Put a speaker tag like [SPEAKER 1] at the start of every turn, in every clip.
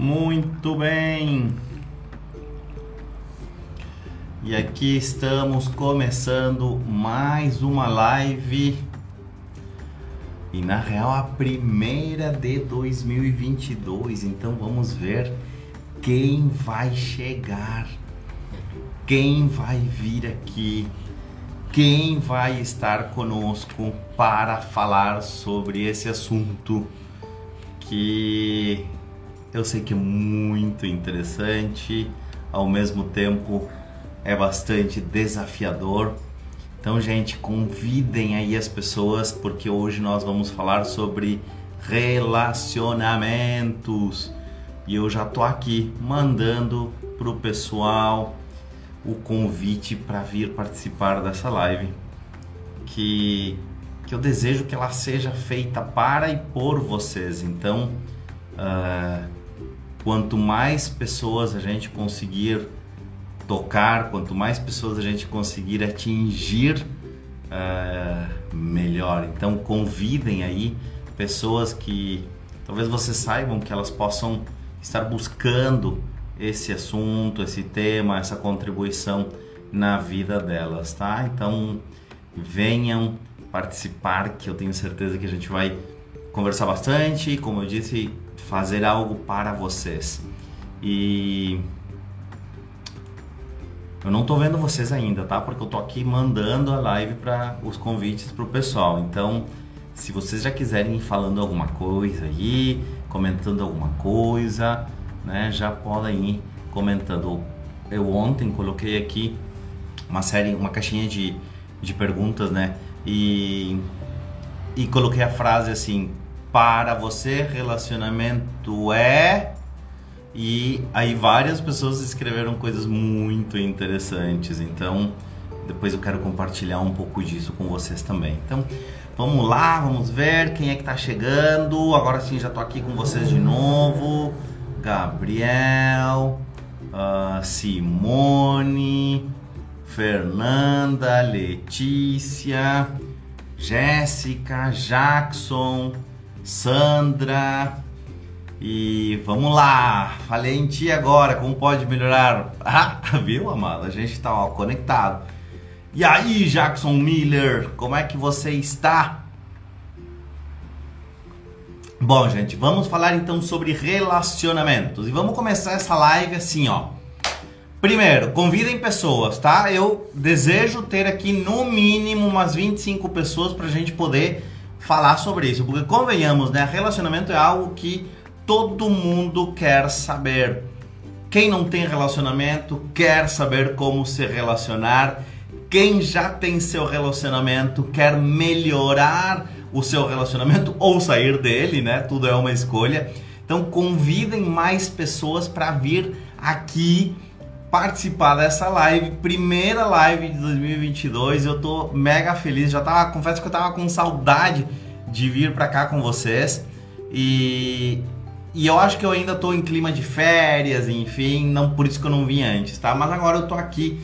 [SPEAKER 1] Muito bem. E aqui estamos começando mais uma live. E na real a primeira de 2022. Então vamos ver quem vai chegar. Quem vai vir aqui? Quem vai estar conosco para falar sobre esse assunto que eu sei que é muito interessante, ao mesmo tempo é bastante desafiador. Então, gente, convidem aí as pessoas porque hoje nós vamos falar sobre relacionamentos. E eu já tô aqui mandando pro pessoal o convite para vir participar dessa live que que eu desejo que ela seja feita para e por vocês. Então, uh, quanto mais pessoas a gente conseguir tocar, quanto mais pessoas a gente conseguir atingir, uh, melhor. Então convidem aí pessoas que talvez vocês saibam que elas possam estar buscando esse assunto, esse tema, essa contribuição na vida delas, tá? Então venham participar, que eu tenho certeza que a gente vai conversar bastante, como eu disse, fazer algo para vocês. E eu não tô vendo vocês ainda, tá? Porque eu tô aqui mandando a live para os convites pro pessoal. Então, se vocês já quiserem ir falando alguma coisa aí, comentando alguma coisa, né, já podem ir comentando. Eu ontem coloquei aqui uma série, uma caixinha de, de perguntas, né? E e coloquei a frase assim: para você, relacionamento é. E aí várias pessoas escreveram coisas muito interessantes. Então, depois eu quero compartilhar um pouco disso com vocês também. Então, vamos lá, vamos ver quem é que tá chegando. Agora sim, já tô aqui com vocês de novo. Gabriel, uh, Simone, Fernanda, Letícia, Jéssica, Jackson, Sandra. E vamos lá, falei em ti agora, como pode melhorar? Ah, viu, amado? A gente tá ó, conectado. E aí, Jackson Miller, como é que você está? Bom, gente, vamos falar então sobre relacionamentos. E vamos começar essa live assim, ó. Primeiro, convidem pessoas, tá? Eu desejo ter aqui no mínimo umas 25 pessoas pra gente poder falar sobre isso, porque convenhamos, né? Relacionamento é algo que todo mundo quer saber. Quem não tem relacionamento quer saber como se relacionar. Quem já tem seu relacionamento quer melhorar o seu relacionamento ou sair dele, né? Tudo é uma escolha. Então convidem mais pessoas para vir aqui participar dessa live, primeira live de 2022. Eu tô mega feliz, já tava, confesso que eu tava com saudade de vir para cá com vocês. E e eu acho que eu ainda tô em clima de férias, enfim, não por isso que eu não vim antes, tá? Mas agora eu tô aqui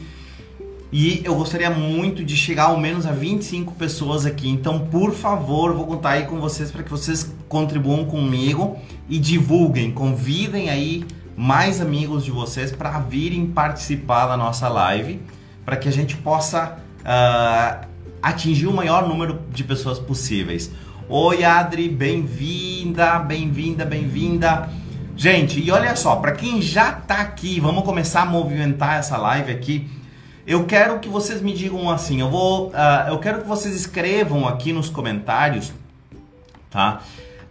[SPEAKER 1] e eu gostaria muito de chegar ao menos a 25 pessoas aqui. Então, por favor, vou contar aí com vocês para que vocês contribuam comigo e divulguem, convidem aí mais amigos de vocês para virem participar da nossa live, para que a gente possa uh, atingir o maior número de pessoas possíveis. Oi, Adri, bem-vinda, bem-vinda, bem-vinda. Gente, e olha só, para quem já tá aqui, vamos começar a movimentar essa live aqui. Eu quero que vocês me digam assim, eu vou, uh, eu quero que vocês escrevam aqui nos comentários, tá?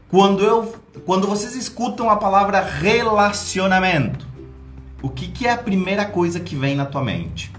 [SPEAKER 1] Quando eu, quando vocês escutam a palavra relacionamento, o que, que é a primeira coisa que vem na tua mente?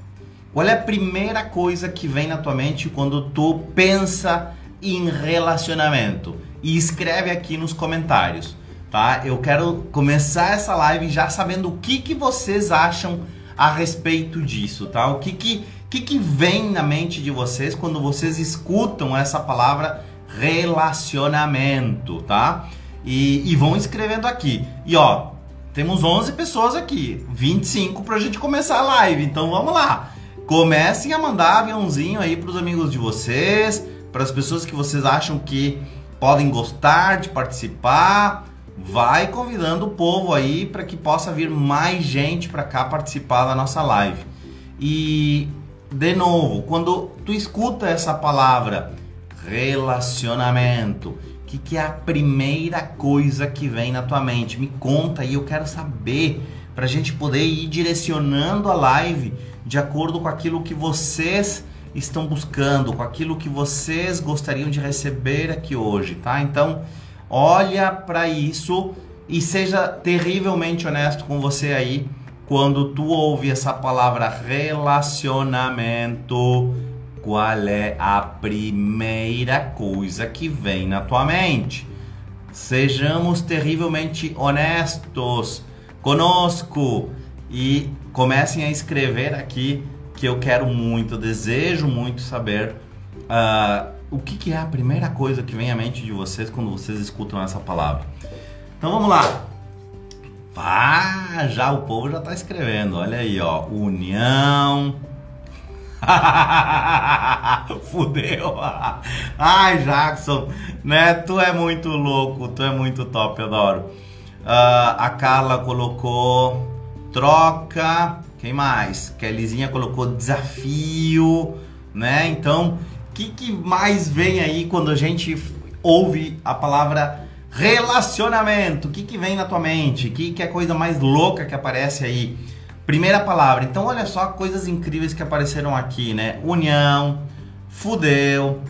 [SPEAKER 1] Qual é a primeira coisa que vem na tua mente quando tu pensa em relacionamento? E escreve aqui nos comentários, tá? Eu quero começar essa live já sabendo o que, que vocês acham a respeito disso, tá? O que que, que que vem na mente de vocês quando vocês escutam essa palavra relacionamento, tá? E, e vão escrevendo aqui. E ó, temos 11 pessoas aqui, 25 pra gente começar a live, então vamos lá. Comecem a mandar aviãozinho aí pros amigos de vocês, para as pessoas que vocês acham que podem gostar de participar. vai convidando o povo aí para que possa vir mais gente para cá participar da nossa live. E de novo, quando tu escuta essa palavra relacionamento, o que, que é a primeira coisa que vem na tua mente? Me conta aí, eu quero saber para a gente poder ir direcionando a live de acordo com aquilo que vocês estão buscando, com aquilo que vocês gostariam de receber aqui hoje, tá? Então, olha para isso e seja terrivelmente honesto com você aí quando tu ouve essa palavra relacionamento, qual é a primeira coisa que vem na tua mente? Sejamos terrivelmente honestos conosco e comecem a escrever aqui que eu quero muito, desejo muito saber uh, o que, que é a primeira coisa que vem à mente de vocês quando vocês escutam essa palavra. Então vamos lá. Ah, já o povo já está escrevendo. Olha aí, ó. União. Fudeu. Ai, Jackson, né? Tu é muito louco, tu é muito top, eu adoro. Uh, a Carla colocou troca. Quem mais? Kellyzinha colocou desafio, né? Então, o que, que mais vem aí quando a gente ouve a palavra relacionamento? O que, que vem na tua mente? O que, que é a coisa mais louca que aparece aí? Primeira palavra. Então, olha só coisas incríveis que apareceram aqui, né? União, fudeu,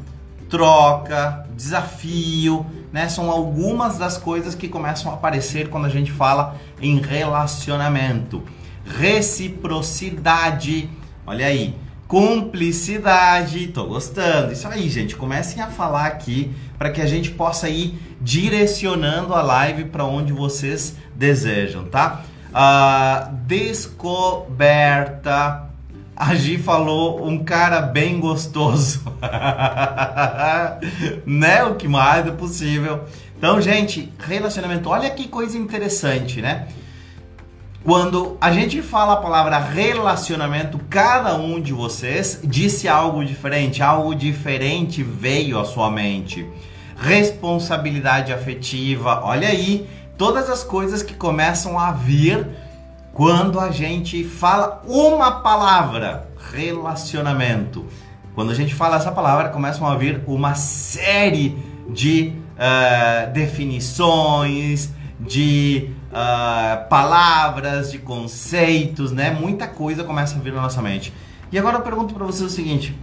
[SPEAKER 1] troca, desafio, né? São algumas das coisas que começam a aparecer quando a gente fala em relacionamento. Reciprocidade, olha aí. Cumplicidade, tô gostando. Isso aí, gente. Comecem a falar aqui para que a gente possa ir direcionando a live para onde vocês desejam, tá? Uh, descoberta a Gi falou um cara bem gostoso. né? O que mais é possível. Então, gente, relacionamento, olha que coisa interessante, né? Quando a gente fala a palavra relacionamento, cada um de vocês disse algo diferente, algo diferente veio à sua mente. Responsabilidade afetiva, olha aí, todas as coisas que começam a vir quando a gente fala uma palavra, relacionamento. Quando a gente fala essa palavra, começam a vir uma série de uh, definições, de uh, palavras, de conceitos, né? Muita coisa começa a vir na nossa mente. E agora eu pergunto para vocês o seguinte: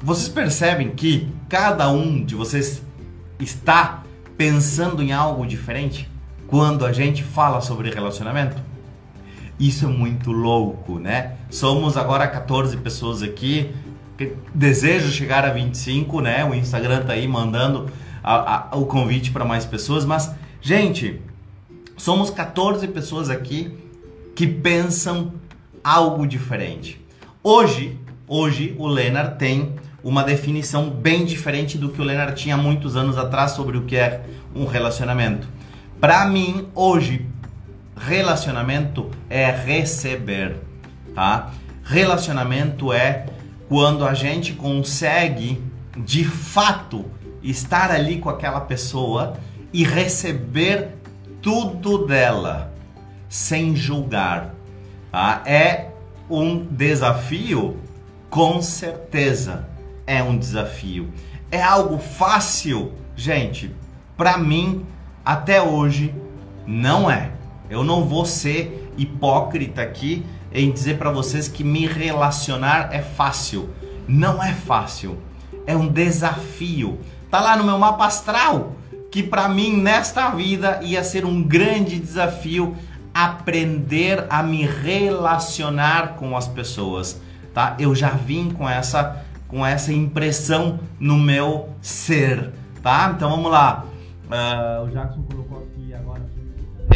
[SPEAKER 1] vocês percebem que cada um de vocês está pensando em algo diferente quando a gente fala sobre relacionamento? Isso é muito louco, né? Somos agora 14 pessoas aqui. Desejo chegar a 25, né? O Instagram tá aí mandando a, a, o convite para mais pessoas, mas gente, somos 14 pessoas aqui que pensam algo diferente. Hoje, hoje o Leonard tem uma definição bem diferente do que o Leonard tinha muitos anos atrás sobre o que é um relacionamento. Para mim, hoje, Relacionamento é receber, tá? Relacionamento é quando a gente consegue de fato estar ali com aquela pessoa e receber tudo dela sem julgar. Tá? É um desafio, com certeza é um desafio. É algo fácil, gente. Para mim, até hoje, não é. Eu não vou ser hipócrita aqui em dizer para vocês que me relacionar é fácil. Não é fácil. É um desafio. Tá lá no meu mapa astral que para mim nesta vida ia ser um grande desafio aprender a me relacionar com as pessoas, tá? Eu já vim com essa com essa impressão no meu ser, tá? Então vamos lá. Uh, o Jackson colocou aqui agora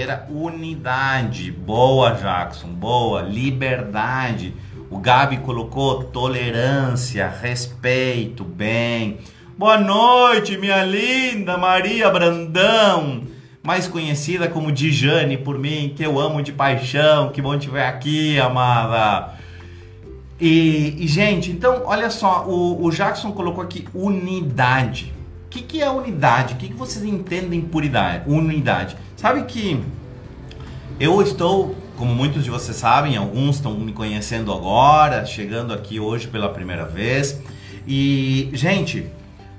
[SPEAKER 1] era unidade. Boa, Jackson. Boa. Liberdade. O Gabi colocou tolerância, respeito, bem. Boa noite, minha linda Maria Brandão, mais conhecida como Dijane por mim, que eu amo de paixão. Que bom te ver aqui, amada. E, e gente, então, olha só, o, o Jackson colocou aqui unidade. que, que é unidade? O que, que vocês entendem por idade, unidade? Sabe que eu estou, como muitos de vocês sabem, alguns estão me conhecendo agora, chegando aqui hoje pela primeira vez. E, gente,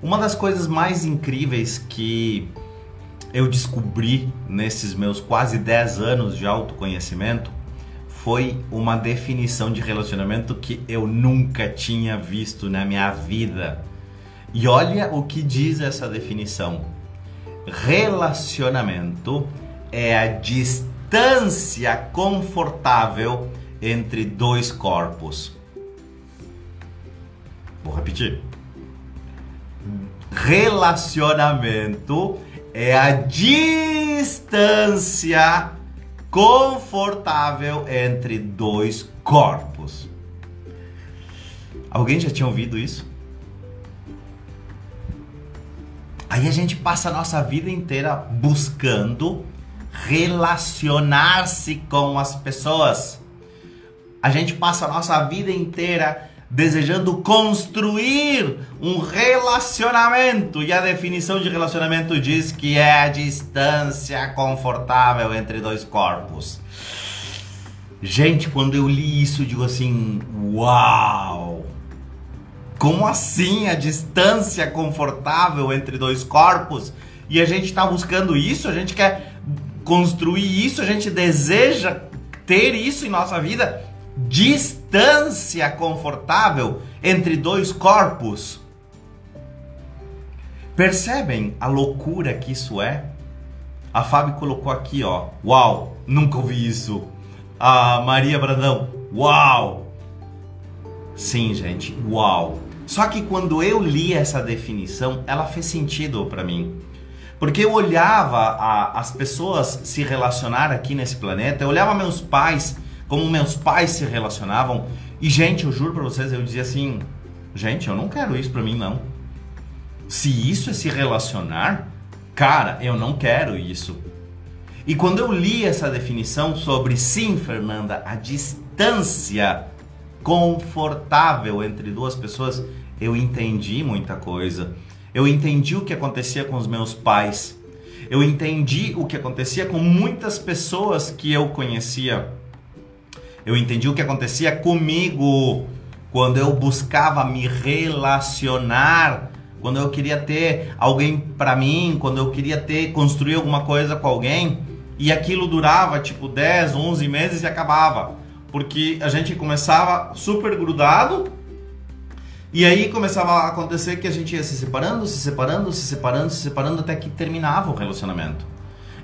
[SPEAKER 1] uma das coisas mais incríveis que eu descobri nesses meus quase 10 anos de autoconhecimento foi uma definição de relacionamento que eu nunca tinha visto na minha vida. E olha o que diz essa definição: relacionamento é a distância confortável entre dois corpos. Vou repetir. Relacionamento é a distância confortável entre dois corpos. Alguém já tinha ouvido isso? Aí a gente passa a nossa vida inteira buscando relacionar-se com as pessoas. A gente passa a nossa vida inteira desejando construir um relacionamento. E a definição de relacionamento diz que é a distância confortável entre dois corpos. Gente, quando eu li isso, eu digo assim: Uau! Como assim a distância confortável entre dois corpos? E a gente está buscando isso, a gente quer construir isso, a gente deseja ter isso em nossa vida. Distância confortável entre dois corpos. Percebem a loucura que isso é? A Fábio colocou aqui, ó. Uau, nunca ouvi isso. A Maria Brandão, uau. Sim, gente, uau. Só que quando eu li essa definição, ela fez sentido para mim. Porque eu olhava a, as pessoas se relacionar aqui nesse planeta, eu olhava meus pais, como meus pais se relacionavam, e gente, eu juro para vocês, eu dizia assim, gente, eu não quero isso para mim não. Se isso é se relacionar, cara, eu não quero isso. E quando eu li essa definição sobre sim, Fernanda, a distância confortável entre duas pessoas, eu entendi muita coisa. Eu entendi o que acontecia com os meus pais. Eu entendi o que acontecia com muitas pessoas que eu conhecia. Eu entendi o que acontecia comigo quando eu buscava me relacionar, quando eu queria ter alguém para mim, quando eu queria ter construir alguma coisa com alguém e aquilo durava tipo 10, 11 meses e acabava porque a gente começava super grudado e aí começava a acontecer que a gente ia se separando, se separando, se separando, se separando até que terminava o relacionamento.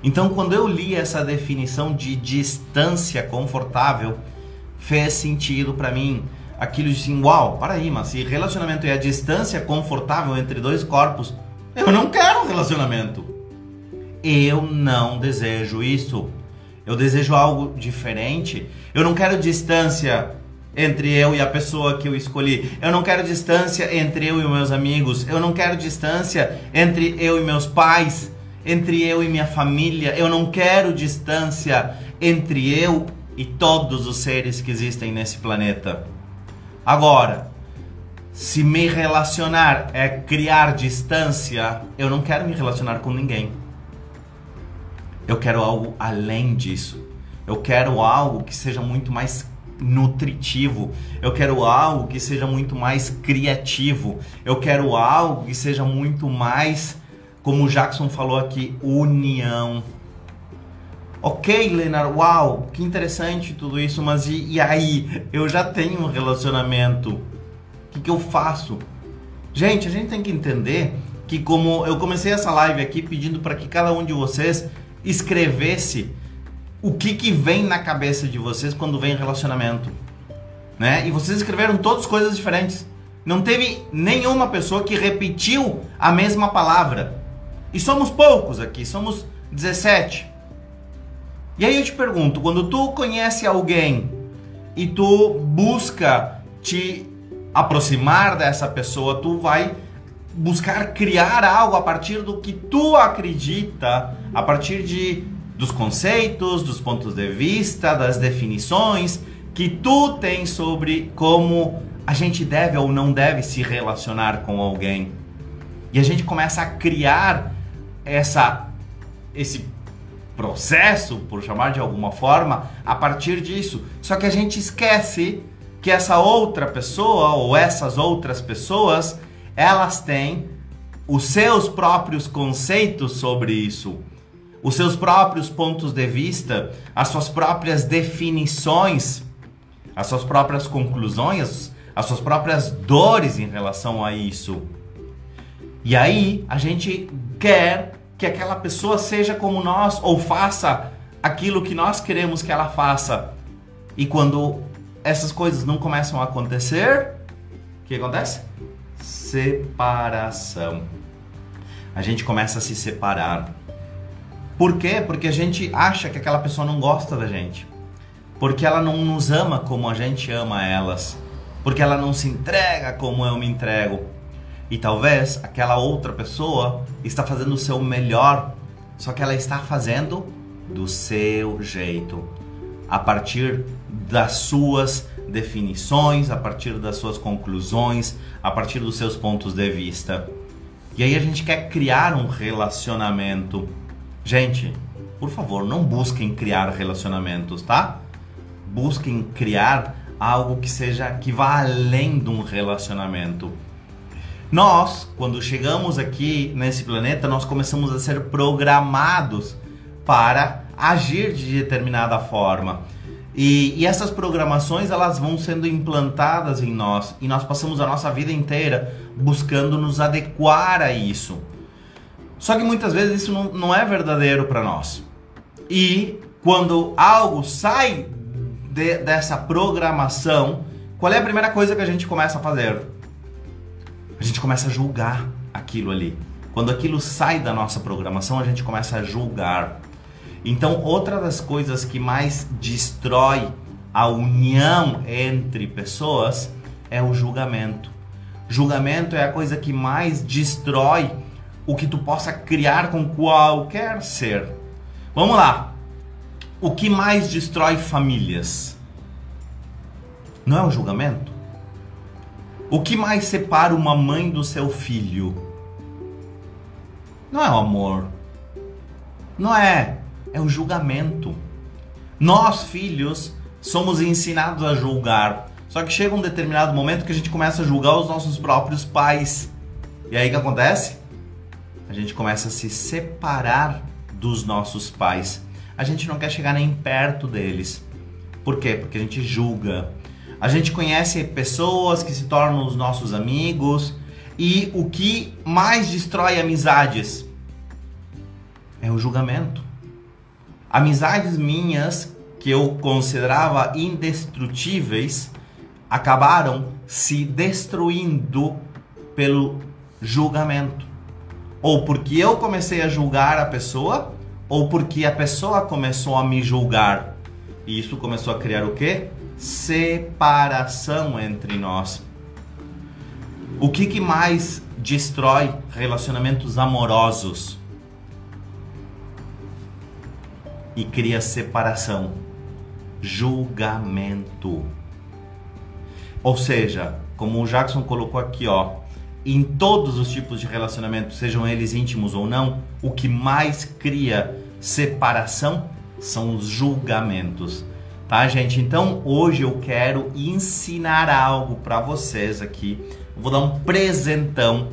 [SPEAKER 1] Então, quando eu li essa definição de distância confortável, fez sentido para mim. Aquilo de assim, uau, para aí, mas se relacionamento é a distância confortável entre dois corpos, eu não quero um relacionamento. Eu não desejo isso. Eu desejo algo diferente. Eu não quero distância entre eu e a pessoa que eu escolhi. Eu não quero distância entre eu e meus amigos. Eu não quero distância entre eu e meus pais, entre eu e minha família. Eu não quero distância entre eu e todos os seres que existem nesse planeta. Agora, se me relacionar é criar distância, eu não quero me relacionar com ninguém. Eu quero algo além disso. Eu quero algo que seja muito mais nutritivo. Eu quero algo que seja muito mais criativo. Eu quero algo que seja muito mais, como o Jackson falou aqui, união. Ok, Leonard, uau, que interessante tudo isso, mas e, e aí? Eu já tenho um relacionamento. O que, que eu faço? Gente, a gente tem que entender que como eu comecei essa live aqui pedindo para que cada um de vocês escrevesse o que, que vem na cabeça de vocês quando vem relacionamento. Né? E vocês escreveram todas coisas diferentes. Não teve nenhuma pessoa que repetiu a mesma palavra. E somos poucos aqui, somos 17. E aí eu te pergunto, quando tu conhece alguém e tu busca te aproximar dessa pessoa, tu vai buscar criar algo a partir do que tu acredita, a partir de dos conceitos, dos pontos de vista, das definições que tu tens sobre como a gente deve ou não deve se relacionar com alguém. E a gente começa a criar essa esse processo, por chamar de alguma forma, a partir disso. Só que a gente esquece que essa outra pessoa ou essas outras pessoas, elas têm os seus próprios conceitos sobre isso, os seus próprios pontos de vista, as suas próprias definições, as suas próprias conclusões, as suas próprias dores em relação a isso. E aí a gente quer que aquela pessoa seja como nós ou faça aquilo que nós queremos que ela faça. E quando essas coisas não começam a acontecer, o que acontece? Separação. A gente começa a se separar. Por quê? Porque a gente acha que aquela pessoa não gosta da gente. Porque ela não nos ama como a gente ama elas. Porque ela não se entrega como eu me entrego. E talvez aquela outra pessoa está fazendo o seu melhor, só que ela está fazendo do seu jeito, a partir das suas definições, a partir das suas conclusões, a partir dos seus pontos de vista. E aí a gente quer criar um relacionamento. Gente, por favor, não busquem criar relacionamentos, tá? Busquem criar algo que seja que vá além de um relacionamento. Nós, quando chegamos aqui nesse planeta, nós começamos a ser programados para agir de determinada forma. E, e, essas programações elas vão sendo implantadas em nós e nós passamos a nossa vida inteira buscando nos adequar a isso. Só que muitas vezes isso não, não é verdadeiro para nós. E quando algo sai de, dessa programação, qual é a primeira coisa que a gente começa a fazer? A gente começa a julgar aquilo ali. Quando aquilo sai da nossa programação, a gente começa a julgar. Então, outra das coisas que mais destrói a união entre pessoas é o julgamento. Julgamento é a coisa que mais destrói o que tu possa criar com qualquer ser. Vamos lá. O que mais destrói famílias? Não é o julgamento? O que mais separa uma mãe do seu filho? Não é o amor. Não é. É o julgamento. Nós, filhos, somos ensinados a julgar. Só que chega um determinado momento que a gente começa a julgar os nossos próprios pais. E aí o que acontece? A gente começa a se separar dos nossos pais. A gente não quer chegar nem perto deles. Por quê? Porque a gente julga. A gente conhece pessoas que se tornam os nossos amigos e o que mais destrói amizades é o julgamento. Amizades minhas que eu considerava indestrutíveis acabaram se destruindo pelo julgamento. Ou porque eu comecei a julgar a pessoa, ou porque a pessoa começou a me julgar. E isso começou a criar o quê? Separação entre nós. O que, que mais destrói relacionamentos amorosos e cria separação? Julgamento. Ou seja, como o Jackson colocou aqui, ó, em todos os tipos de relacionamento, sejam eles íntimos ou não, o que mais cria separação são os julgamentos tá, gente? Então hoje eu quero ensinar algo para vocês aqui. Eu vou dar um presentão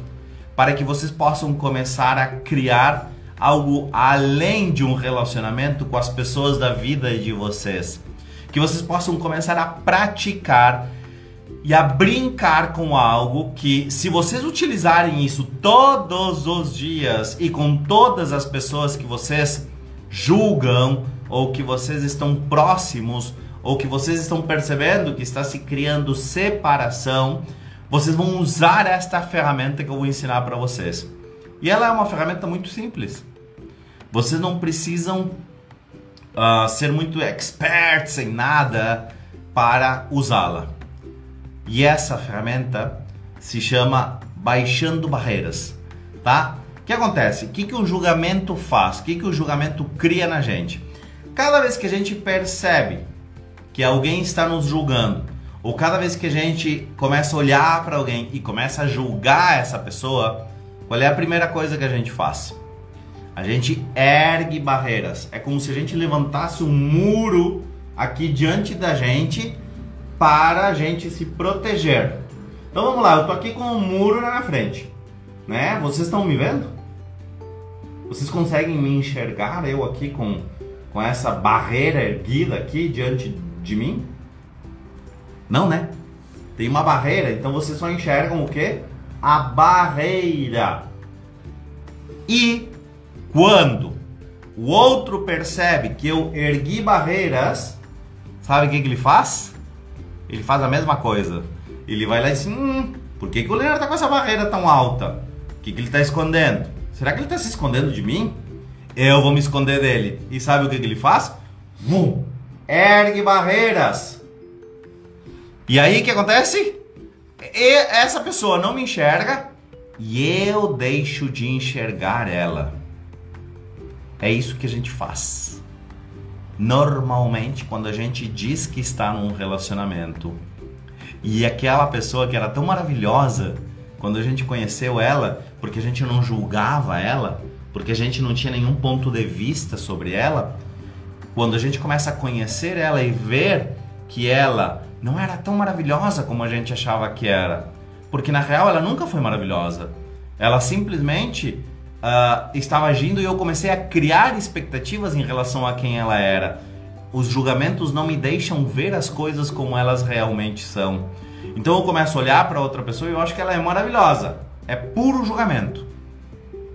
[SPEAKER 1] para que vocês possam começar a criar algo além de um relacionamento com as pessoas da vida de vocês. Que vocês possam começar a praticar e a brincar com algo que, se vocês utilizarem isso todos os dias e com todas as pessoas que vocês julgam, ou que vocês estão próximos, ou que vocês estão percebendo que está se criando separação, vocês vão usar esta ferramenta que eu vou ensinar para vocês. E ela é uma ferramenta muito simples. Vocês não precisam uh, ser muito experts em nada para usá-la. E essa ferramenta se chama Baixando Barreiras, tá? O que acontece? O que, que o julgamento faz? O que, que o julgamento cria na gente? Cada vez que a gente percebe que alguém está nos julgando, ou cada vez que a gente começa a olhar para alguém e começa a julgar essa pessoa, qual é a primeira coisa que a gente faz? A gente ergue barreiras. É como se a gente levantasse um muro aqui diante da gente para a gente se proteger. Então vamos lá, eu tô aqui com um muro na frente, né? Vocês estão me vendo? Vocês conseguem me enxergar eu aqui com, com essa barreira erguida aqui diante de mim? Não, né? Tem uma barreira, então vocês só enxergam o que? A barreira. E quando o outro percebe que eu ergui barreiras, sabe o que, que ele faz? Ele faz a mesma coisa. Ele vai lá e diz: hum, por que, que o Leonardo tá com essa barreira tão alta? O que, que ele está escondendo? Será que ele está se escondendo de mim? Eu vou me esconder dele. E sabe o que, que ele faz? Vum, ergue barreiras. E aí o que acontece? E essa pessoa não me enxerga e eu deixo de enxergar ela. É isso que a gente faz. Normalmente, quando a gente diz que está num relacionamento e aquela pessoa que era tão maravilhosa, quando a gente conheceu ela, porque a gente não julgava ela, porque a gente não tinha nenhum ponto de vista sobre ela, quando a gente começa a conhecer ela e ver que ela não era tão maravilhosa como a gente achava que era, porque na real ela nunca foi maravilhosa. Ela simplesmente uh, estava agindo e eu comecei a criar expectativas em relação a quem ela era. Os julgamentos não me deixam ver as coisas como elas realmente são. Então eu começo a olhar para outra pessoa e eu acho que ela é maravilhosa. É puro julgamento.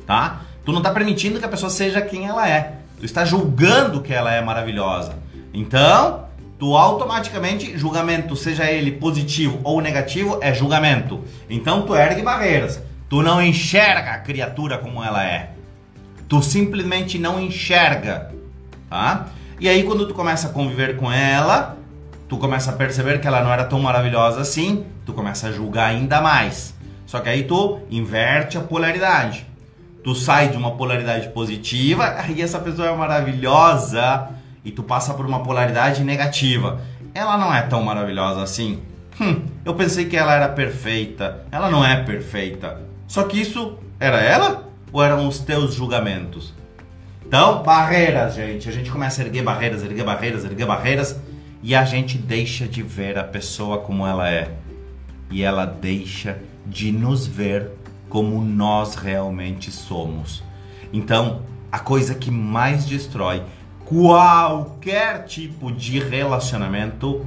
[SPEAKER 1] Tá? Tu não está permitindo que a pessoa seja quem ela é. Tu está julgando que ela é maravilhosa. Então, tu automaticamente, julgamento, seja ele positivo ou negativo, é julgamento. Então tu ergue barreiras. Tu não enxerga a criatura como ela é. Tu simplesmente não enxerga, tá? E aí quando tu começa a conviver com ela, tu começa a perceber que ela não era tão maravilhosa assim, tu começa a julgar ainda mais. Só que aí tu inverte a polaridade. Tu sai de uma polaridade positiva, e essa pessoa é maravilhosa, e tu passa por uma polaridade negativa. Ela não é tão maravilhosa assim. Hum, eu pensei que ela era perfeita. Ela não é perfeita. Só que isso era ela ou eram os teus julgamentos? Então, barreiras, gente. A gente começa a erguer barreiras, erguer barreiras, erguer barreiras e a gente deixa de ver a pessoa como ela é. E ela deixa de nos ver como nós realmente somos. Então, a coisa que mais destrói qualquer tipo de relacionamento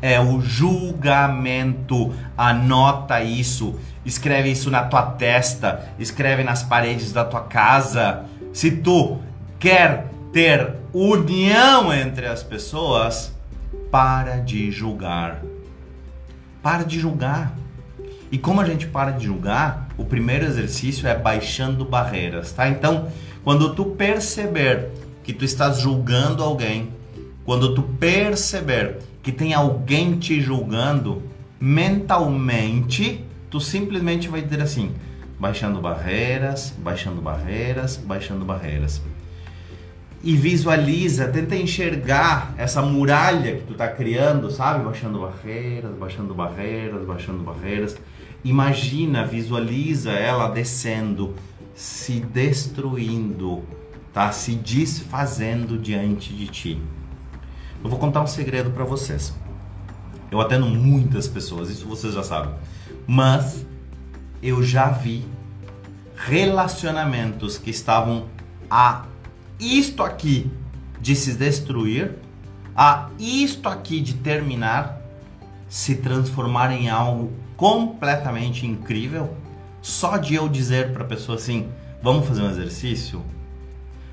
[SPEAKER 1] é o julgamento. Anota isso, escreve isso na tua testa, escreve nas paredes da tua casa. Se tu quer ter união entre as pessoas, para de julgar. Para de julgar. E como a gente para de julgar, o primeiro exercício é baixando barreiras, tá? Então, quando tu perceber que tu estás julgando alguém, quando tu perceber que tem alguém te julgando, mentalmente, tu simplesmente vai dizer assim: baixando barreiras, baixando barreiras, baixando barreiras. E visualiza, tenta enxergar essa muralha que tu tá criando, sabe? Baixando barreiras, baixando barreiras, baixando barreiras. Imagina, visualiza ela descendo, se destruindo, tá? Se desfazendo diante de ti. Eu vou contar um segredo para vocês. Eu atendo muitas pessoas, isso vocês já sabem. Mas eu já vi relacionamentos que estavam a isto aqui de se destruir, a isto aqui de terminar, se transformar em algo completamente incrível, só de eu dizer para a pessoa assim: vamos fazer um exercício?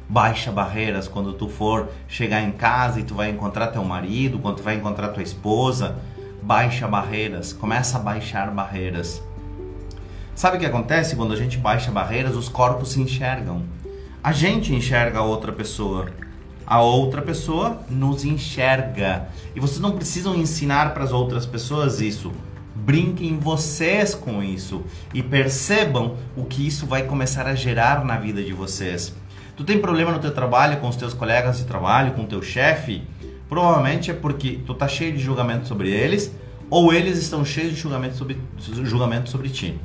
[SPEAKER 1] Baixa barreiras quando tu for chegar em casa e tu vai encontrar teu marido, quando tu vai encontrar tua esposa. Baixa barreiras, começa a baixar barreiras. Sabe o que acontece quando a gente baixa barreiras? Os corpos se enxergam. A gente enxerga a outra pessoa. A outra pessoa nos enxerga. E vocês não precisam ensinar para as outras pessoas isso. Brinquem vocês com isso e percebam o que isso vai começar a gerar na vida de vocês. Tu tem problema no teu trabalho, com os teus colegas de trabalho, com o teu chefe? Provavelmente é porque tu tá cheio de julgamento sobre eles ou eles estão cheios de julgamento sobre, julgamento sobre ti.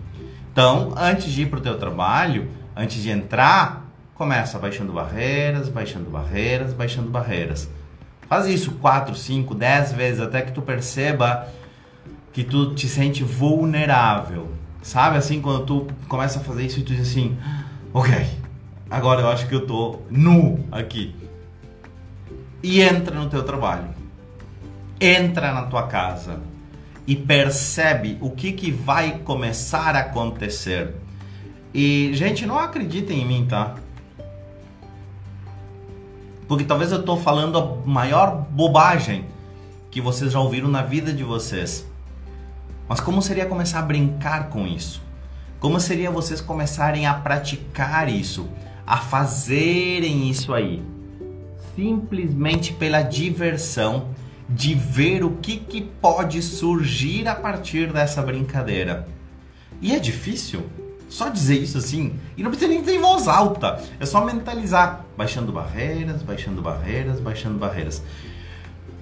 [SPEAKER 1] Então, antes de ir para o teu trabalho, antes de entrar, começa baixando barreiras, baixando barreiras, baixando barreiras. Faz isso 4, 5, 10 vezes até que tu perceba que tu te sente vulnerável. Sabe assim, quando tu começa a fazer isso e tu diz assim, ok, agora eu acho que eu tô nu aqui. E entra no teu trabalho. Entra na tua casa e percebe o que, que vai começar a acontecer. E, gente, não acreditem em mim, tá? Porque talvez eu estou falando a maior bobagem que vocês já ouviram na vida de vocês. Mas como seria começar a brincar com isso? Como seria vocês começarem a praticar isso, a fazerem isso aí? Simplesmente pela diversão de ver o que, que pode surgir a partir dessa brincadeira. E é difícil? Só dizer isso assim, e não precisa nem dizer em voz alta, é só mentalizar, baixando barreiras, baixando barreiras, baixando barreiras.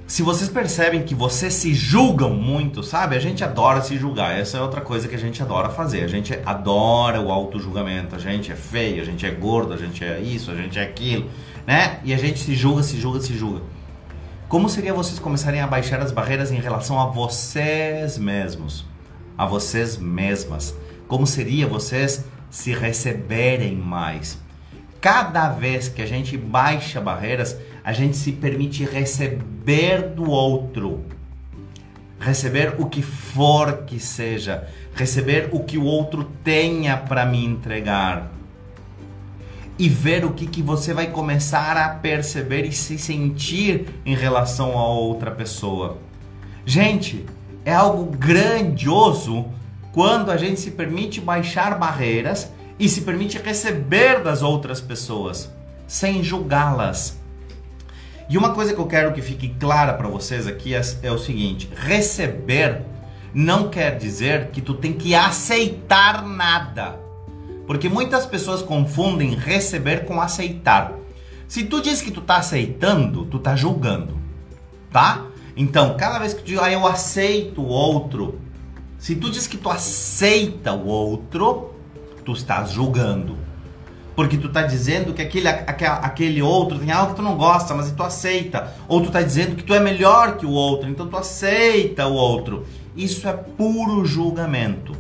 [SPEAKER 1] Se vocês percebem que vocês se julgam muito, sabe? A gente adora se julgar. Essa é outra coisa que a gente adora fazer. A gente adora o auto-julgamento. A gente é feio, a gente é gordo, a gente é isso, a gente é aquilo, né? E a gente se julga, se julga, se julga. Como seria vocês começarem a baixar as barreiras em relação a vocês mesmos? A vocês mesmas? Como seria vocês se receberem mais? Cada vez que a gente baixa barreiras, a gente se permite receber do outro. Receber o que for que seja, receber o que o outro tenha para me entregar. E ver o que, que você vai começar a perceber e se sentir em relação a outra pessoa. Gente, é algo grandioso quando a gente se permite baixar barreiras e se permite receber das outras pessoas sem julgá-las. E uma coisa que eu quero que fique clara para vocês aqui é, é, o seguinte: receber não quer dizer que tu tem que aceitar nada. Porque muitas pessoas confundem receber com aceitar. Se tu diz que tu tá aceitando, tu tá julgando, tá? Então, cada vez que tu diz, ah, eu aceito o outro, se tu diz que tu aceita o outro, tu estás julgando. Porque tu está dizendo que aquele, aquele outro tem algo que tu não gosta, mas tu aceita. Ou tu está dizendo que tu é melhor que o outro, então tu aceita o outro. Isso é puro julgamento.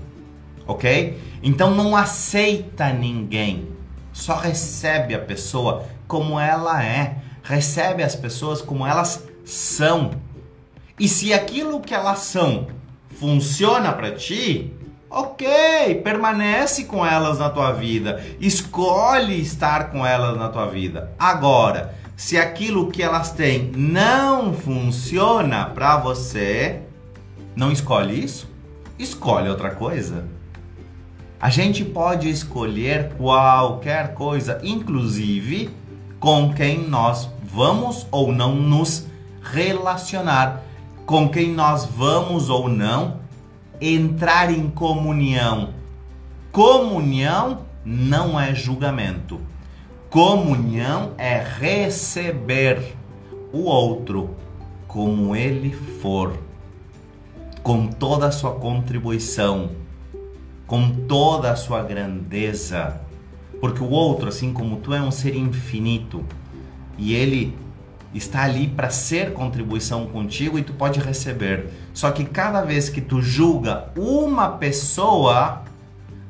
[SPEAKER 1] Ok? Então não aceita ninguém. Só recebe a pessoa como ela é. Recebe as pessoas como elas são. E se aquilo que elas são funciona para ti, ok, permanece com elas na tua vida, escolhe estar com elas na tua vida. Agora, se aquilo que elas têm não funciona para você, não escolhe isso, escolhe outra coisa. A gente pode escolher qualquer coisa, inclusive com quem nós vamos ou não nos relacionar com quem nós vamos ou não entrar em comunhão. Comunhão não é julgamento. Comunhão é receber o outro como ele for, com toda a sua contribuição, com toda a sua grandeza. Porque o outro, assim como tu, é um ser infinito e ele está ali para ser contribuição contigo e tu pode receber. Só que cada vez que tu julga uma pessoa,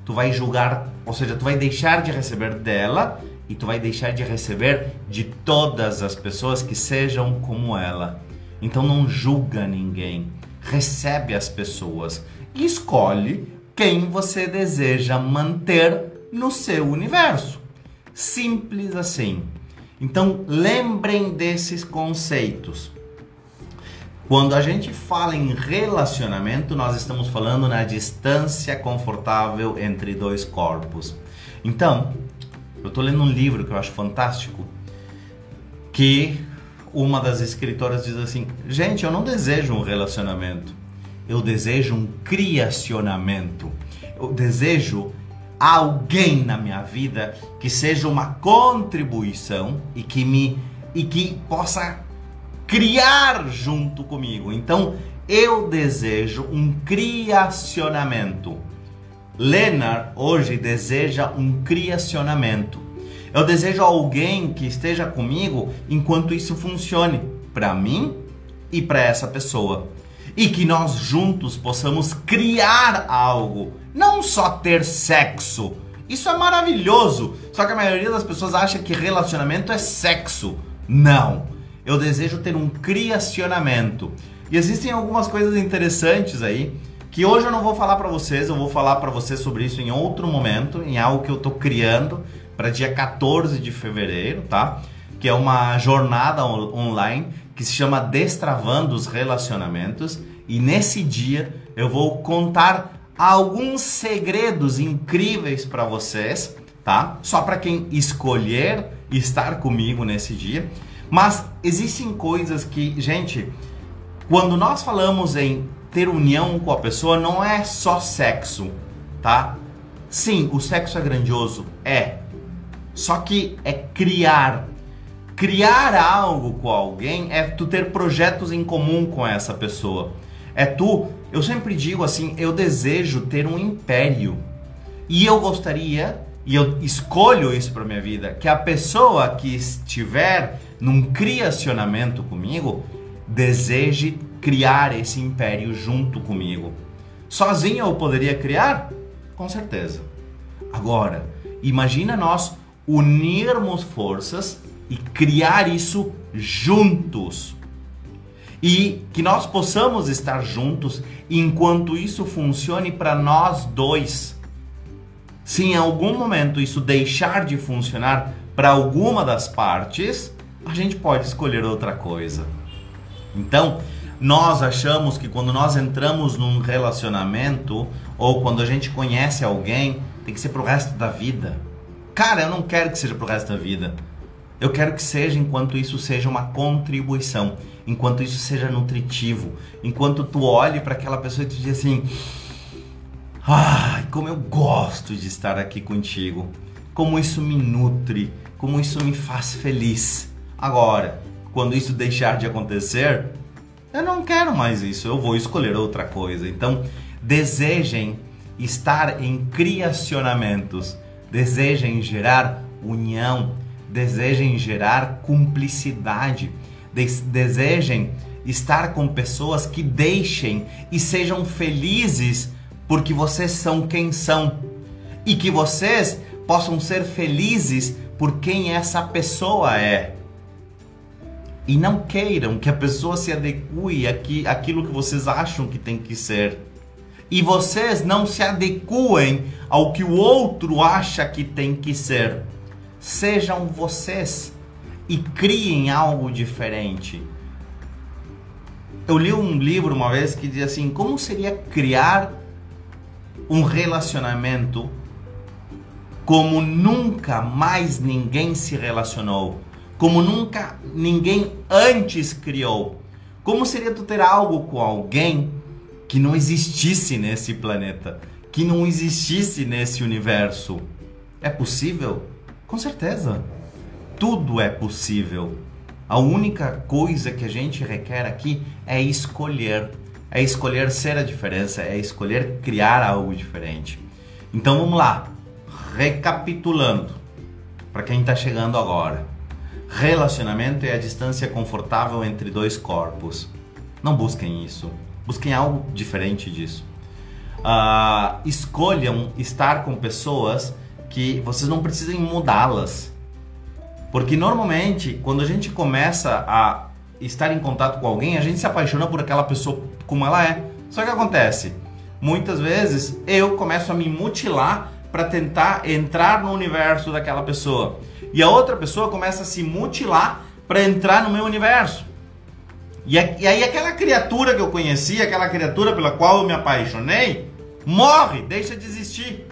[SPEAKER 1] tu vai julgar, ou seja, tu vai deixar de receber dela e tu vai deixar de receber de todas as pessoas que sejam como ela. Então não julga ninguém, recebe as pessoas e escolhe quem você deseja manter no seu universo. Simples assim. Então, lembrem desses conceitos. Quando a gente fala em relacionamento, nós estamos falando na distância confortável entre dois corpos. Então, eu estou lendo um livro que eu acho fantástico, que uma das escritoras diz assim: gente, eu não desejo um relacionamento, eu desejo um criacionamento. Eu desejo alguém na minha vida que seja uma contribuição e que me e que possa criar junto comigo. Então, eu desejo um criacionamento. Leonard hoje deseja um criacionamento. Eu desejo alguém que esteja comigo enquanto isso funcione para mim e para essa pessoa. E que nós juntos possamos criar algo, não só ter sexo. Isso é maravilhoso. Só que a maioria das pessoas acha que relacionamento é sexo. Não. Eu desejo ter um criacionamento. E existem algumas coisas interessantes aí que hoje eu não vou falar para vocês, eu vou falar para vocês sobre isso em outro momento, em algo que eu tô criando para dia 14 de fevereiro, tá? Que é uma jornada on online que se chama Destravando os Relacionamentos e nesse dia eu vou contar alguns segredos incríveis para vocês, tá? Só para quem escolher estar comigo nesse dia. Mas existem coisas que, gente, quando nós falamos em ter união com a pessoa não é só sexo, tá? Sim, o sexo é grandioso, é. Só que é criar. Criar algo com alguém é tu ter projetos em comum com essa pessoa. É tu, eu sempre digo assim, eu desejo ter um império. E eu gostaria, e eu escolho isso para minha vida, que a pessoa que estiver num criacionamento comigo deseje criar esse império junto comigo. Sozinho eu poderia criar? Com certeza. Agora, imagina nós unirmos forças e criar isso juntos. E que nós possamos estar juntos enquanto isso funcione para nós dois. Se em algum momento isso deixar de funcionar para alguma das partes, a gente pode escolher outra coisa. Então, nós achamos que quando nós entramos num relacionamento ou quando a gente conhece alguém, tem que ser pro resto da vida. Cara, eu não quero que seja pro resto da vida. Eu quero que seja enquanto isso seja uma contribuição, enquanto isso seja nutritivo, enquanto tu olhe para aquela pessoa e tu diz assim: "Ai, como eu gosto de estar aqui contigo. Como isso me nutre, como isso me faz feliz." Agora, quando isso deixar de acontecer, eu não quero mais isso, eu vou escolher outra coisa. Então, desejem estar em criacionamentos, desejem gerar união, desejem gerar cumplicidade, desejem estar com pessoas que deixem e sejam felizes porque vocês são quem são e que vocês possam ser felizes por quem essa pessoa é e não queiram que a pessoa se adeque aqui, aquilo que vocês acham que tem que ser. E vocês não se adequem ao que o outro acha que tem que ser. Sejam vocês e criem algo diferente. Eu li um livro uma vez que diz assim: como seria criar um relacionamento como nunca mais ninguém se relacionou? como nunca ninguém antes criou. Como seria tu ter algo com alguém que não existisse nesse planeta, que não existisse nesse universo? É possível? Com certeza. Tudo é possível. A única coisa que a gente requer aqui é escolher. É escolher ser a diferença, é escolher criar algo diferente. Então vamos lá. Recapitulando, para quem está chegando agora. Relacionamento é a distância confortável entre dois corpos. Não busquem isso. Busquem algo diferente disso. Uh, escolham estar com pessoas que vocês não precisem mudá-las. Porque normalmente, quando a gente começa a estar em contato com alguém, a gente se apaixona por aquela pessoa como ela é. Só que acontece, muitas vezes eu começo a me mutilar para tentar entrar no universo daquela pessoa e a outra pessoa começa a se mutilar para entrar no meu universo. E, aí aquela criatura que eu conheci, aquela criatura pela qual eu me apaixonei, morre, deixa de existir.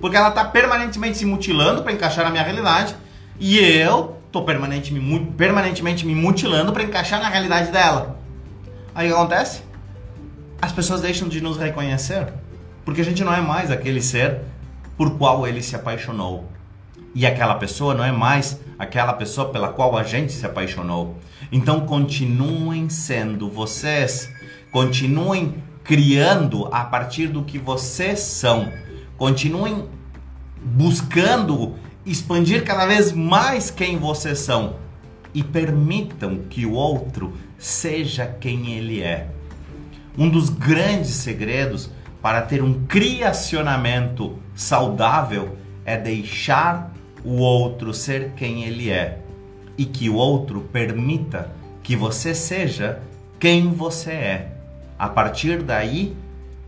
[SPEAKER 1] Porque ela está permanentemente se mutilando para encaixar na minha realidade e eu permanentemente, permanentemente me mutilando para encaixar na realidade dela. Aí o que acontece? As pessoas deixam de nos reconhecer porque a gente não é mais aquele ser por qual ele se apaixonou. E aquela pessoa não é mais aquela pessoa pela qual a gente se apaixonou. Então continuem sendo vocês, continuem criando a partir do que vocês são, continuem buscando expandir cada vez mais quem vocês são e permitam que o outro seja quem ele é. Um dos grandes segredos para ter um criacionamento saudável é deixar o outro ser quem ele é e que o outro permita que você seja quem você é. A partir daí,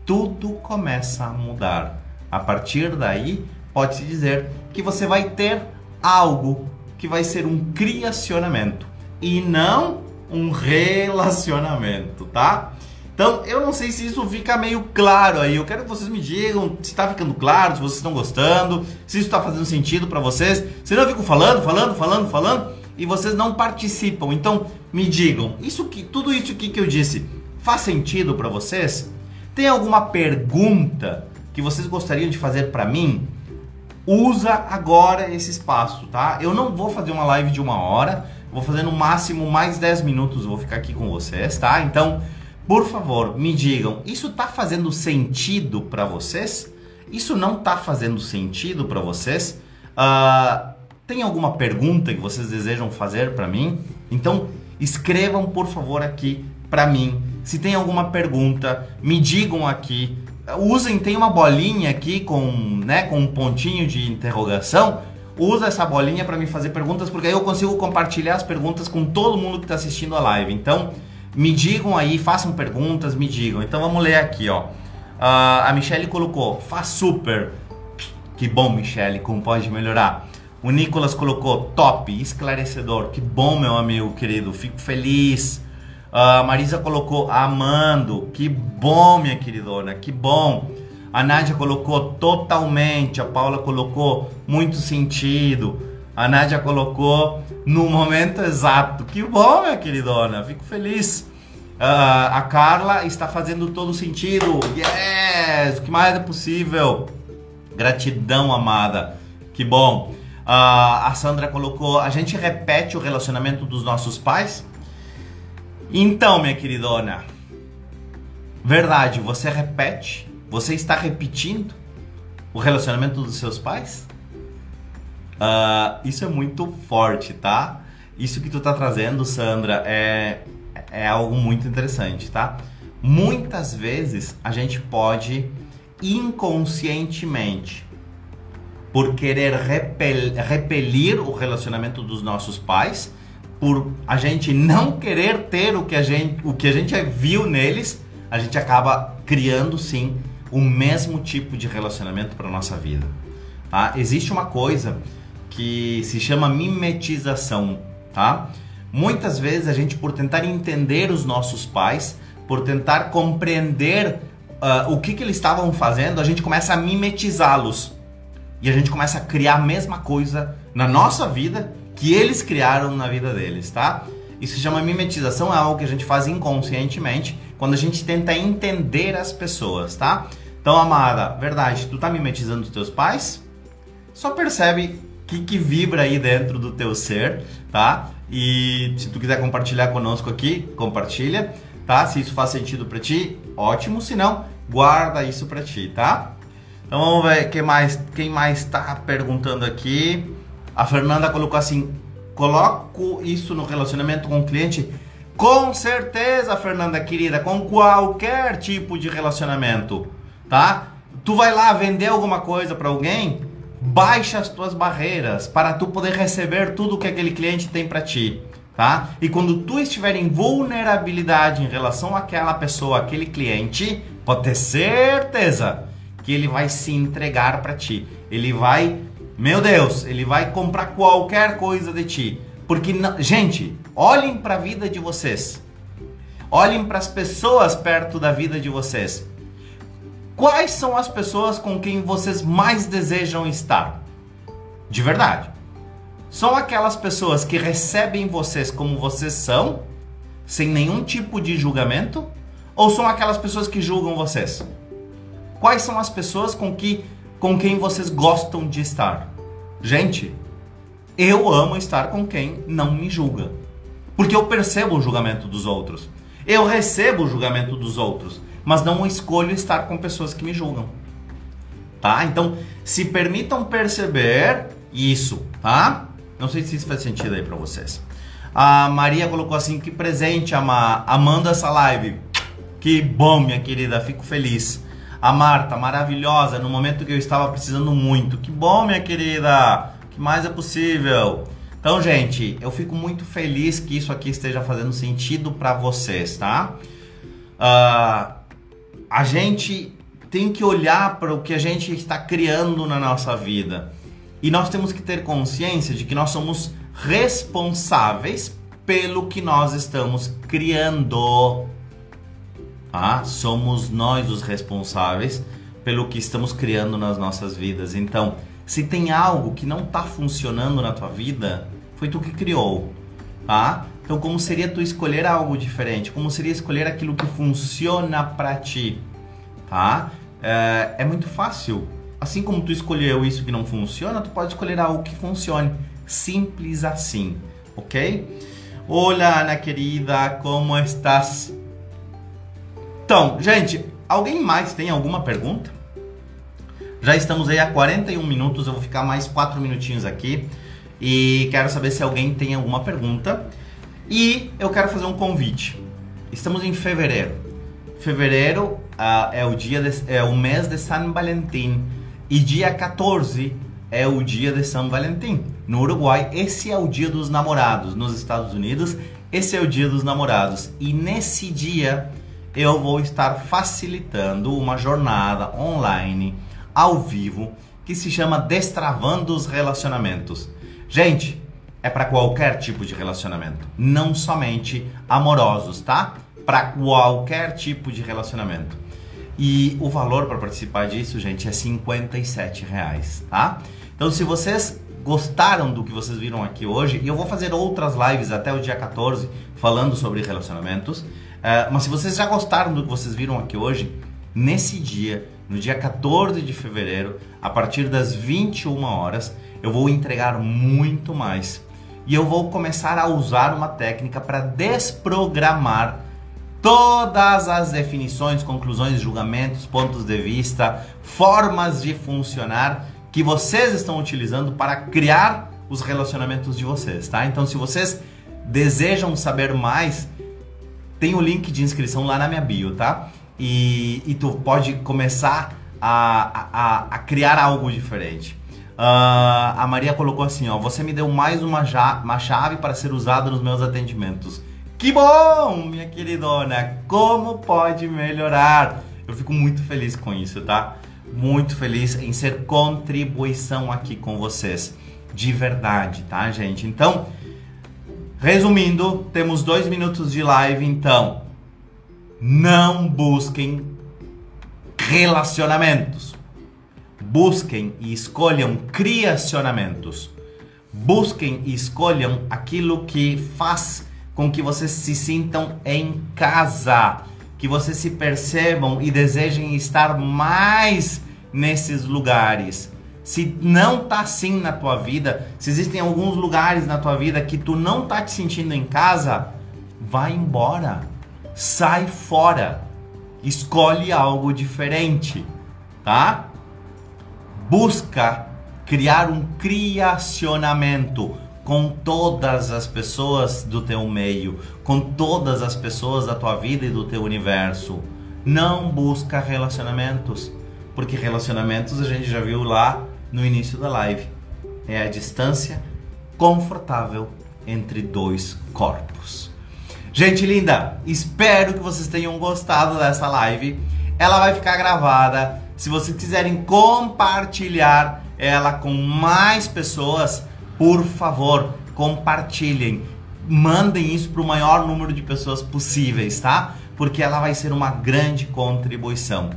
[SPEAKER 1] tudo começa a mudar. A partir daí, pode-se dizer que você vai ter algo que vai ser um criacionamento e não um relacionamento, tá? Então, eu não sei se isso fica meio claro aí. Eu quero que vocês me digam se está ficando claro, se vocês estão gostando, se isso está fazendo sentido para vocês. Senão eu fico falando, falando, falando, falando e vocês não participam. Então, me digam, isso que tudo isso que eu disse faz sentido para vocês? Tem alguma pergunta que vocês gostariam de fazer para mim? Usa agora esse espaço, tá? Eu não vou fazer uma live de uma hora, vou fazer no máximo mais 10 minutos, vou ficar aqui com vocês, tá? Então, por favor, me digam, isso tá fazendo sentido para vocês? Isso não tá fazendo sentido para vocês? Uh, tem alguma pergunta que vocês desejam fazer para mim? Então, escrevam por favor aqui para mim. Se tem alguma pergunta, me digam aqui. Usem, tem uma bolinha aqui com, né, com um pontinho de interrogação. Usa essa bolinha para me fazer perguntas, porque aí eu consigo compartilhar as perguntas com todo mundo que está assistindo a live. Então, me digam aí, façam perguntas, me digam. Então vamos ler aqui, ó. Uh, a Michelle colocou, faz super. Que bom, Michelle, como pode melhorar? O Nicolas colocou top, esclarecedor. Que bom, meu amigo querido. Fico feliz. A Marisa colocou amando. Que bom, minha queridona. Que bom. A Nádia colocou totalmente. A Paula colocou muito sentido. A Nádia colocou no momento exato. Que bom, minha queridona. Fico feliz. Uh, a Carla está fazendo todo sentido. Yes! O que mais é possível? Gratidão, amada. Que bom. Uh, a Sandra colocou: a gente repete o relacionamento dos nossos pais? Então, minha queridona, verdade, você repete? Você está repetindo o relacionamento dos seus pais? Uh, isso é muito forte, tá? Isso que tu tá trazendo, Sandra, é, é algo muito interessante, tá? Muitas vezes a gente pode inconscientemente por querer repel, repelir o relacionamento dos nossos pais, por a gente não querer ter o que a gente, o que a gente viu neles, a gente acaba criando sim o mesmo tipo de relacionamento para nossa vida. Tá? Existe uma coisa que se chama mimetização, tá? Muitas vezes a gente por tentar entender os nossos pais, por tentar compreender uh, o que, que eles estavam fazendo, a gente começa a mimetizá-los e a gente começa a criar a mesma coisa na nossa vida que eles criaram na vida deles, tá? Isso se chama mimetização, é algo que a gente faz inconscientemente quando a gente tenta entender as pessoas, tá? Então, amada, verdade, tu tá mimetizando os teus pais? Só percebe o que, que vibra aí dentro do teu ser, tá? E se tu quiser compartilhar conosco aqui, compartilha, tá? Se isso faz sentido para ti, ótimo. Se não, guarda isso para ti, tá? Então vamos ver quem mais, quem mais está perguntando aqui. A Fernanda colocou assim: coloco isso no relacionamento com o cliente? Com certeza, Fernanda querida, com qualquer tipo de relacionamento, tá? Tu vai lá vender alguma coisa para alguém, baixa as tuas barreiras para tu poder receber tudo que aquele cliente tem para ti, tá? E quando tu estiver em vulnerabilidade em relação àquela pessoa, aquele cliente, pode ter certeza que ele vai se entregar para ti. Ele vai, meu Deus, ele vai comprar qualquer coisa de ti. Porque, gente, olhem para a vida de vocês. Olhem para as pessoas perto da vida de vocês. Quais são as pessoas com quem vocês mais desejam estar? De verdade. São aquelas pessoas que recebem vocês como vocês são, sem nenhum tipo de julgamento? Ou são aquelas pessoas que julgam vocês? Quais são as pessoas com, que, com quem vocês gostam de estar? Gente, eu amo estar com quem não me julga. Porque eu percebo o julgamento dos outros. Eu recebo o julgamento dos outros, mas não escolho estar com pessoas que me julgam. tá? Então, se permitam perceber isso, tá? Não sei se isso faz sentido aí para vocês. A Maria colocou assim: que presente, ama, amando essa live. Que bom, minha querida, fico feliz. A Marta, maravilhosa, no momento que eu estava precisando muito. Que bom, minha querida. que mais é possível? Então, gente, eu fico muito feliz que isso aqui esteja fazendo sentido para vocês, tá? Uh, a gente tem que olhar para o que a gente está criando na nossa vida. E nós temos que ter consciência de que nós somos responsáveis pelo que nós estamos criando. Ah, somos nós os responsáveis pelo que estamos criando nas nossas vidas. Então, se tem algo que não está funcionando na tua vida, foi tu que criou, tá? Então, como seria tu escolher algo diferente? Como seria escolher aquilo que funciona para ti, tá? É, é muito fácil. Assim como tu escolheu isso que não funciona, tu pode escolher algo que funcione. Simples assim, ok? Olá, Ana querida, como estás? Então, gente, alguém mais tem alguma pergunta? Já estamos aí a 41 minutos, eu vou ficar mais 4 minutinhos aqui e quero saber se alguém tem alguma pergunta. E eu quero fazer um convite. Estamos em fevereiro. Fevereiro uh, é o dia de, é o mês de São Valentim e dia 14 é o dia de São Valentim. No Uruguai, esse é o dia dos namorados. Nos Estados Unidos, esse é o dia dos namorados. E nesse dia eu vou estar facilitando uma jornada online ao vivo que se chama Destravando os Relacionamentos. Gente, é para qualquer tipo de relacionamento, não somente amorosos, tá? Para qualquer tipo de relacionamento. E o valor para participar disso, gente, é 57 reais, tá? Então, se vocês gostaram do que vocês viram aqui hoje, e eu vou fazer outras lives até o dia 14 falando sobre relacionamentos, uh, mas se vocês já gostaram do que vocês viram aqui hoje, nesse dia, no dia 14 de fevereiro, a partir das 21 horas, eu vou entregar muito mais. E eu vou começar a usar uma técnica para desprogramar todas as definições, conclusões, julgamentos, pontos de vista, formas de funcionar que vocês estão utilizando para criar os relacionamentos de vocês, tá? Então, se vocês desejam saber mais, tem o link de inscrição lá na minha bio, tá? E, e tu pode começar a, a, a criar algo diferente. Uh, a Maria colocou assim, ó, você me deu mais uma, ja uma chave para ser usada nos meus atendimentos. Que bom, minha queridona! Como pode melhorar? Eu fico muito feliz com isso, tá? muito feliz em ser contribuição aqui com vocês. De verdade, tá, gente? Então, resumindo, temos dois minutos de live, então. Não busquem relacionamentos. Busquem e escolham criacionamentos. Busquem e escolham aquilo que faz com que vocês se sintam em casa que vocês se percebam e desejem estar mais nesses lugares. Se não tá assim na tua vida, se existem alguns lugares na tua vida que tu não tá te sentindo em casa, vai embora. Sai fora. Escolhe algo diferente, tá? Busca criar um criacionamento com todas as pessoas do teu meio, com todas as pessoas da tua vida e do teu universo. Não busca relacionamentos, porque relacionamentos a gente já viu lá no início da live. É a distância confortável entre dois corpos. Gente linda, espero que vocês tenham gostado dessa live. Ela vai ficar gravada. Se vocês quiserem compartilhar ela com mais pessoas, por favor, compartilhem. Mandem isso para o maior número de pessoas possíveis, tá? Porque ela vai ser uma grande contribuição.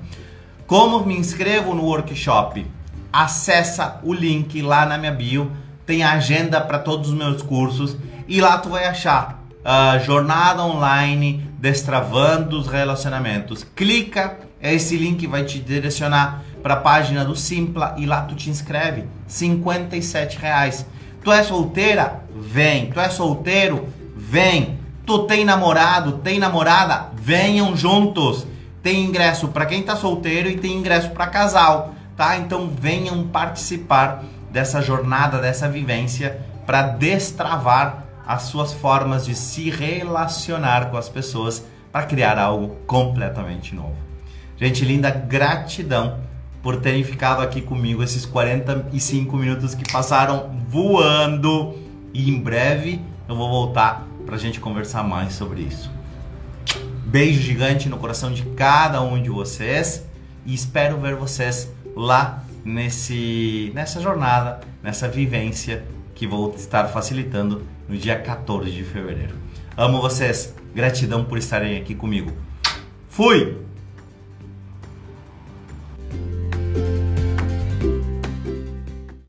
[SPEAKER 1] Como me inscrevo no workshop? Acessa o link lá na minha bio, tem agenda para todos os meus cursos e lá tu vai achar a jornada online destravando os relacionamentos. Clica, esse link vai te direcionar para a página do Simpla e lá tu te inscreve. 57 reais. Tu é solteira? Vem. Tu é solteiro? Vem. Tu tem namorado? Tem namorada? Venham juntos. Tem ingresso para quem tá solteiro e tem ingresso para casal. Tá? Então venham participar dessa jornada, dessa vivência para destravar as suas formas de se relacionar com as pessoas para criar algo completamente novo. Gente linda, gratidão por terem ficado aqui comigo esses 45 minutos que passaram voando e em breve eu vou voltar para a gente conversar mais sobre isso. Beijo gigante no coração de cada um de vocês e espero ver vocês lá nesse, nessa jornada, nessa vivência que vou estar facilitando no dia 14 de fevereiro. Amo vocês, gratidão por estarem aqui comigo. Fui!